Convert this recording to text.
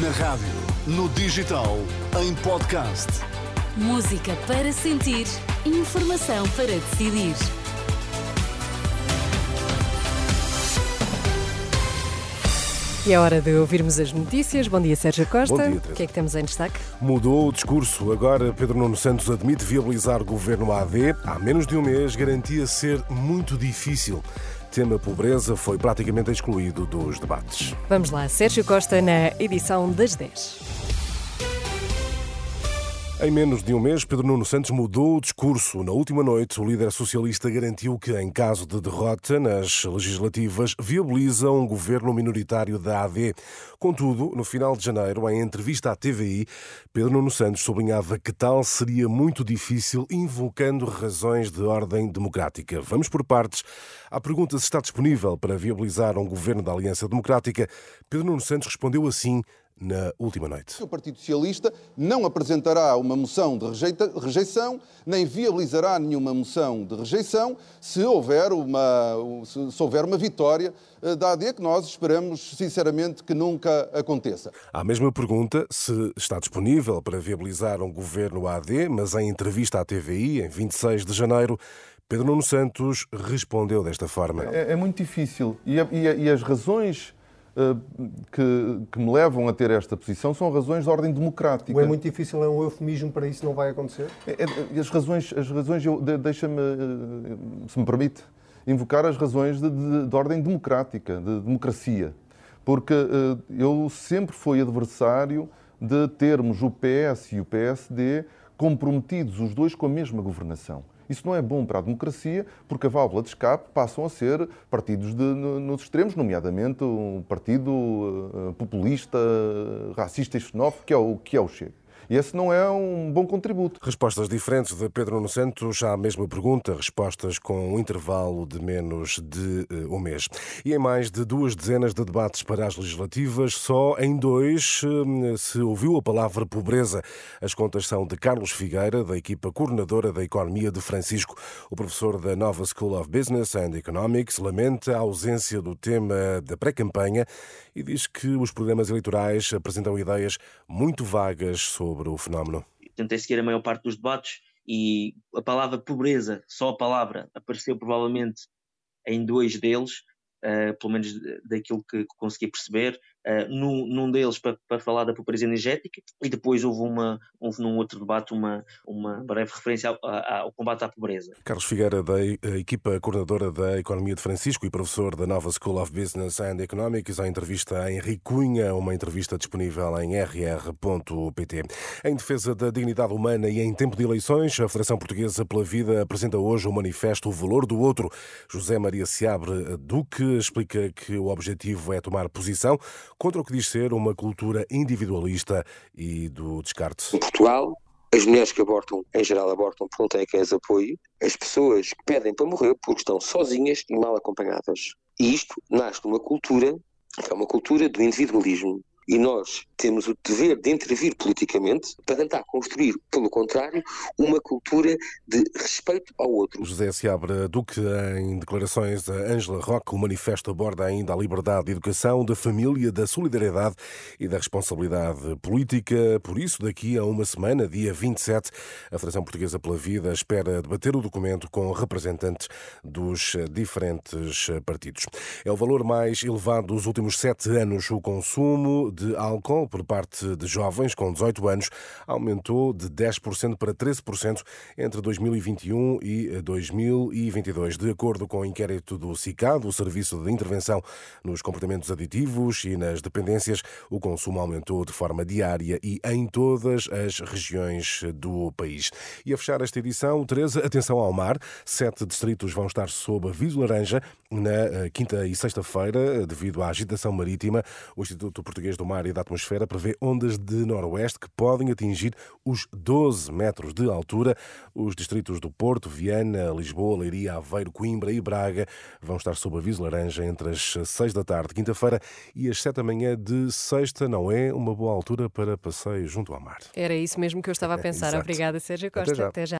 Na rádio, no digital, em podcast. Música para sentir, informação para decidir. E é hora de ouvirmos as notícias. Bom dia, Sérgio Costa. Bom dia, o Teresa. que é que temos em destaque? Mudou o discurso. Agora, Pedro Nuno Santos admite viabilizar o governo AD. Há menos de um mês, garantia ser muito difícil. Tema pobreza foi praticamente excluído dos debates. Vamos lá, Sérgio Costa na edição das 10. Em menos de um mês, Pedro Nuno Santos mudou o discurso. Na última noite, o líder socialista garantiu que, em caso de derrota nas legislativas, viabiliza um governo minoritário da AD. Contudo, no final de janeiro, em entrevista à TVI, Pedro Nuno Santos sublinhava que tal seria muito difícil, invocando razões de ordem democrática. Vamos por partes. À pergunta se está disponível para viabilizar um governo da Aliança Democrática, Pedro Nuno Santos respondeu assim na última noite. O Partido Socialista não apresentará uma moção de rejeita- rejeição, nem viabilizará nenhuma moção de rejeição se houver uma, se, se houver uma vitória eh, da AD, que nós esperamos sinceramente que nunca aconteça. À mesma pergunta se está disponível para viabilizar um governo AD, mas em entrevista à TVI, em 26 de janeiro, Pedro Nuno Santos respondeu desta forma. É, é muito difícil. E, a- e a- e as razões que, que me levam a ter esta posição são razões de ordem democrática. O é muito difícil, é um eufemismo para isso não vai acontecer? É- é- As razões, as razões deixa-me, eh, se me permite, invocar as razões de, de- de ordem democrática, de democracia. Porque eh, eu sempre fui adversário de termos o PS e o PSD comprometidos, os dois, com a mesma governação. Isso não é bom para a democracia, porque a válvula de escape passam a ser partidos de- no- nos extremos, nomeadamente um partido eh, populista, racista e xenófobo, que é o, que é o Chega. E esse não é um bom contributo. Respostas diferentes de Pedro Nuno Santos à mesma pergunta, respostas com um intervalo de menos de eh, um mês. E em mais de duas dezenas de debates para as legislativas, só em dois eh, se ouviu a palavra pobreza. As contas são de Carlos Figueira, da equipa coordenadora da Economia de Francisco. O professor da Nova School of Business and Economics lamenta a ausência do tema da pré-campanha e diz que os programas eleitorais apresentam ideias muito vagas sobre o fenómeno. tentei seguir a maior parte dos debates e a palavra pobreza, só a palavra, apareceu provavelmente em dois deles, eh, pelo menos daquilo que consegui perceber, eh, num, num deles para, para falar da pobreza energética e depois houve, uma, houve num outro debate uma, uma breve referência ao, ao combate à pobreza. Carlos Figueira, da equipa coordenadora da Economia de Francisco e professor da Nova School of Business and Economics, a entrevista a Henrique Cunha, uma entrevista disponível em rr.pt. Em defesa da dignidade humana e em tempo de eleições, a Federação Portuguesa pela Vida apresenta hoje o manifesto O Valor do Outro. José Maria Seabre Duque explica que o objetivo é tomar posição contra o que diz ser uma cultura individualista e do descarte. Em Portugal, as mulheres que abortam, em geral, abortam porque não têm quem as apoie. As pessoas que pedem para morrer porque estão sozinhas e mal acompanhadas. E isto nasce de uma cultura que é uma cultura do individualismo. E nós temos o dever de intervir politicamente para tentar construir, pelo contrário, uma cultura de respeito ao outro. José Seabra Duque, em declarações a Ângela Roque, o manifesto aborda ainda a liberdade de educação, da família, da solidariedade e da responsabilidade política. Por isso, daqui a uma semana, dia 27, a Federação Portuguesa pela Vida espera debater o documento com representantes dos diferentes partidos. É o valor mais elevado dos últimos sete anos. O consumo de álcool por parte de jovens com 18 anos aumentou de 10% para 13% entre 2021 e 2022, de acordo com o inquérito do SICAD, o Serviço de Intervenção nos Comportamentos Aditivos e nas Dependências. O consumo aumentou de forma diária e em todas as regiões do país. E a fechar esta edição, Teresa, atenção ao mar. Sete distritos vão estar sob aviso laranja na eh, quinta e sexta-feira, devido à agitação marítima. O Instituto Português do Mar e da Atmosfera prevê ondas de noroeste que podem atingir os 12 metros de altura. Os distritos do Porto, Viana, Lisboa, Leiria, Aveiro, Coimbra e Braga vão estar sob aviso laranja entre as 6 da tarde de quinta-feira e as 7 da manhã de sexta. Não é uma boa altura para passeio junto ao mar. Era isso mesmo que eu estava a pensar. Exato. Obrigada, Sérgio Até Costa. já. Até já.